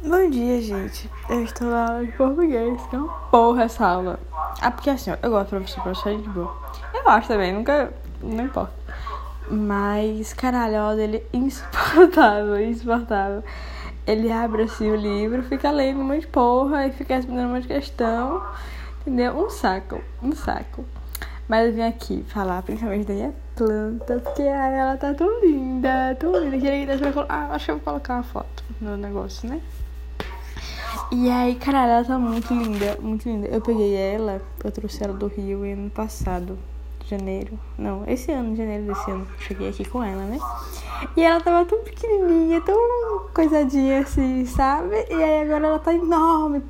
Bom dia, gente. Eu estou na aula de português, que é uma porra essa aula. Ah, porque assim, eu gosto de professor, professor de boa. Eu acho também, nunca. Não importa. Mas, caralho, a aula dele é insuportável, insuportável. Ele abre assim o livro, fica lendo um monte de porra e fica respondendo um monte de questão. Entendeu? Um saco, um saco. Mas eu vim aqui falar principalmente da minha planta, porque ai, ela tá tão linda, tão linda. Queria que desse pra Ah, acho que eu vou colocar uma foto no negócio, né? E aí, caralho, ela tá muito linda, muito linda. Eu peguei ela, eu trouxe ela do Rio ano passado, janeiro. Não, esse ano, janeiro desse ano. Cheguei aqui com ela, né? E ela tava tão pequenininha, tão coisadinha assim, sabe? E aí agora ela tá enorme.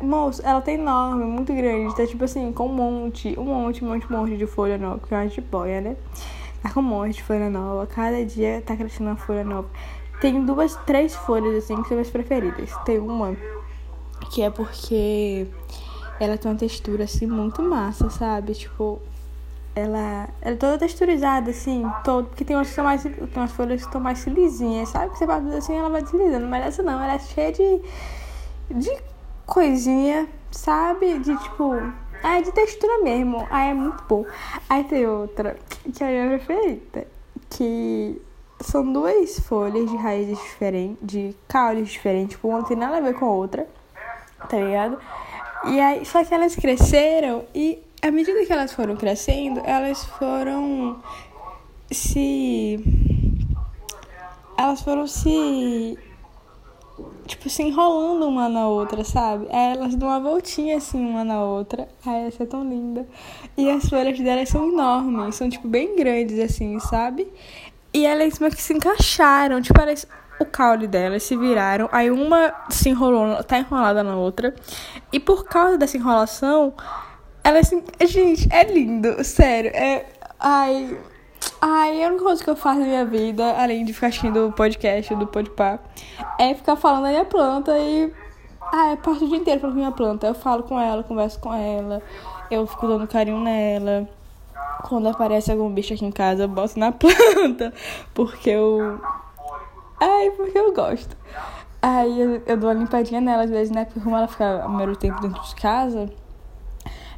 Moço, ela tá enorme, muito grande. Tá tipo assim, com um monte, um monte, um monte, um monte de folha nova, porque é uma boia, né? Tá com um monte de folha nova. Cada dia tá crescendo uma folha nova. Tem duas, três folhas assim que são minhas preferidas. Tem uma que é porque ela tem uma textura assim muito massa, sabe? Tipo, ela, ela é toda texturizada, assim, todo, porque tem umas que são mais. Tem umas folhas que estão mais lisinhas, sabe? Que você bate assim ela vai deslizando. Mas essa não, ela é cheia de. de coisinha, sabe? De tipo. Ah, é de textura mesmo. Aí é muito bom. Aí tem outra, que é a minha preferida, que são duas folhas de raízes diferentes, de caules diferentes, tipo, uma não tem nada a ver com a outra tá ligado? E aí, só que elas cresceram e à medida que elas foram crescendo, elas foram se. Elas foram se. Tipo, se enrolando uma na outra, sabe? Aí elas dão uma voltinha assim uma na outra. Ai, essa é tão linda. E as folhas delas são enormes, são, tipo, bem grandes assim, sabe? E elas meio que se encaixaram, tipo, elas o caule delas se viraram, aí uma se enrolou, tá enrolada na outra. E por causa dessa enrolação, elas se... Gente, é lindo, sério. É. Ai. Ai, a única coisa que eu faço na minha vida, além de ficar assistindo o podcast do Podpah, é ficar falando da minha planta e. Ah, eu passo o dia inteiro falando com minha planta. Eu falo com ela, converso com ela, eu fico dando carinho nela. Quando aparece algum bicho aqui em casa, eu boto na planta. Porque eu Ai, porque eu gosto. Aí eu, eu dou uma limpadinha nela às vezes, né? Porque como ela fica o primeiro tempo dentro de casa,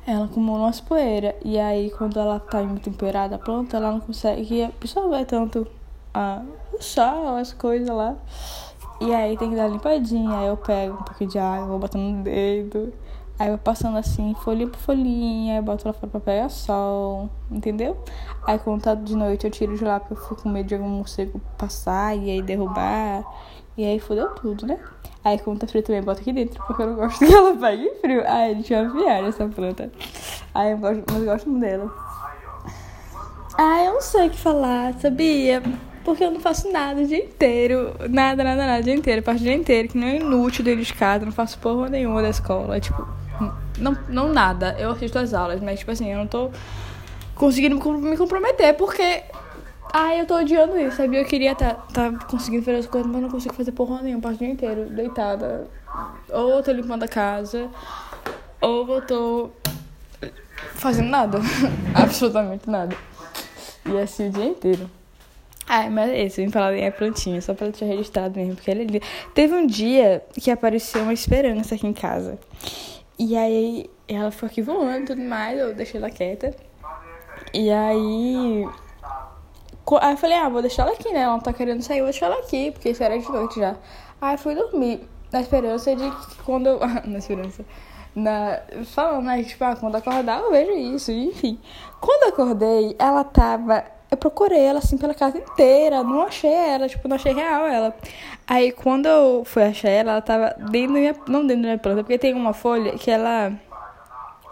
ela acumula umas poeira. E aí quando ela tá muito empoeirada a planta, ela não consegue absorver tanto a, o sol, as coisas lá. E aí tem que dar limpadinha. Aí eu pego um pouquinho de água, vou botando no dedo. Aí eu passando assim, folhinha por folhinha, boto lá fora pra pegar sol, entendeu? Aí quando tá de noite eu tiro de lá porque eu fico com medo de algum morcego passar e aí derrubar. E aí fodeu tudo, né? Aí quando tá frio também boto aqui dentro, porque eu não gosto que ela pegue frio. Ai, deixa eu viagem essa planta. Ai, eu gosto, mas eu gosto muito dela. Ai, eu não sei o que falar, sabia? Porque eu não faço nada o dia inteiro. Nada, nada, nada, o dia inteiro. Eu faço o dia inteiro, que não é inútil dentro de casa, não faço porra nenhuma da escola. Tipo, não, não nada. Eu assisto as aulas, mas, tipo assim, eu não tô conseguindo me comprometer porque. Ai, eu tô odiando isso, sabia? Eu queria tá, tá conseguindo fazer as coisas, mas não consigo fazer porra nenhuma. Passo o dia inteiro deitada. Ou tô limpando a casa, ou eu tô fazendo nada. Absolutamente nada. E assim o dia inteiro. Ai, mas é isso, falar da minha plantinha, só pra deixar registrado mesmo, porque ela é linda. Teve um dia que apareceu uma esperança aqui em casa. E aí ela ficou aqui voando e tudo mais, eu deixei ela quieta. E aí. Aí eu falei, ah, vou deixar ela aqui, né? Ela não tá querendo sair, vou deixar ela aqui, porque isso era de noite já. Aí fui dormir, na esperança de que quando eu. na esperança. Na... Falando, né? Tipo, ah, quando acordar eu vejo isso, enfim. Quando acordei, ela tava. Eu procurei ela assim pela casa inteira, não achei ela, tipo, não achei real ela. Aí quando eu fui achar ela, ela tava dentro da minha. Não dentro da minha planta, porque tem uma folha que ela.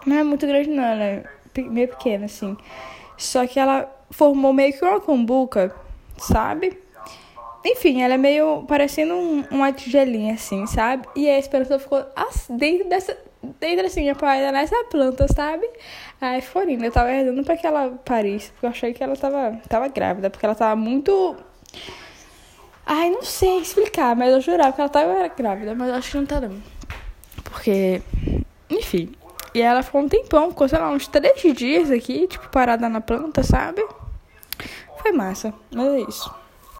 Não é muito grande, não, ela é meio pequena, assim. Só que ela formou meio que uma combuca, sabe? Enfim, ela é meio parecendo um, uma tigelinha, assim, sabe? E a esperança ficou dentro dessa. Dentro assim, apoiada nessa planta, sabe? Aí foi. Eu tava herdando pra que ela parisse, porque eu achei que ela tava, tava grávida, porque ela tava muito. Ai, não sei explicar, mas eu jurava que ela tava grávida, mas eu acho que não tá não. Porque. Enfim. E ela ficou um tempão, ficou, sei lá, uns três dias aqui, tipo, parada na planta, sabe? Foi massa, mas é isso.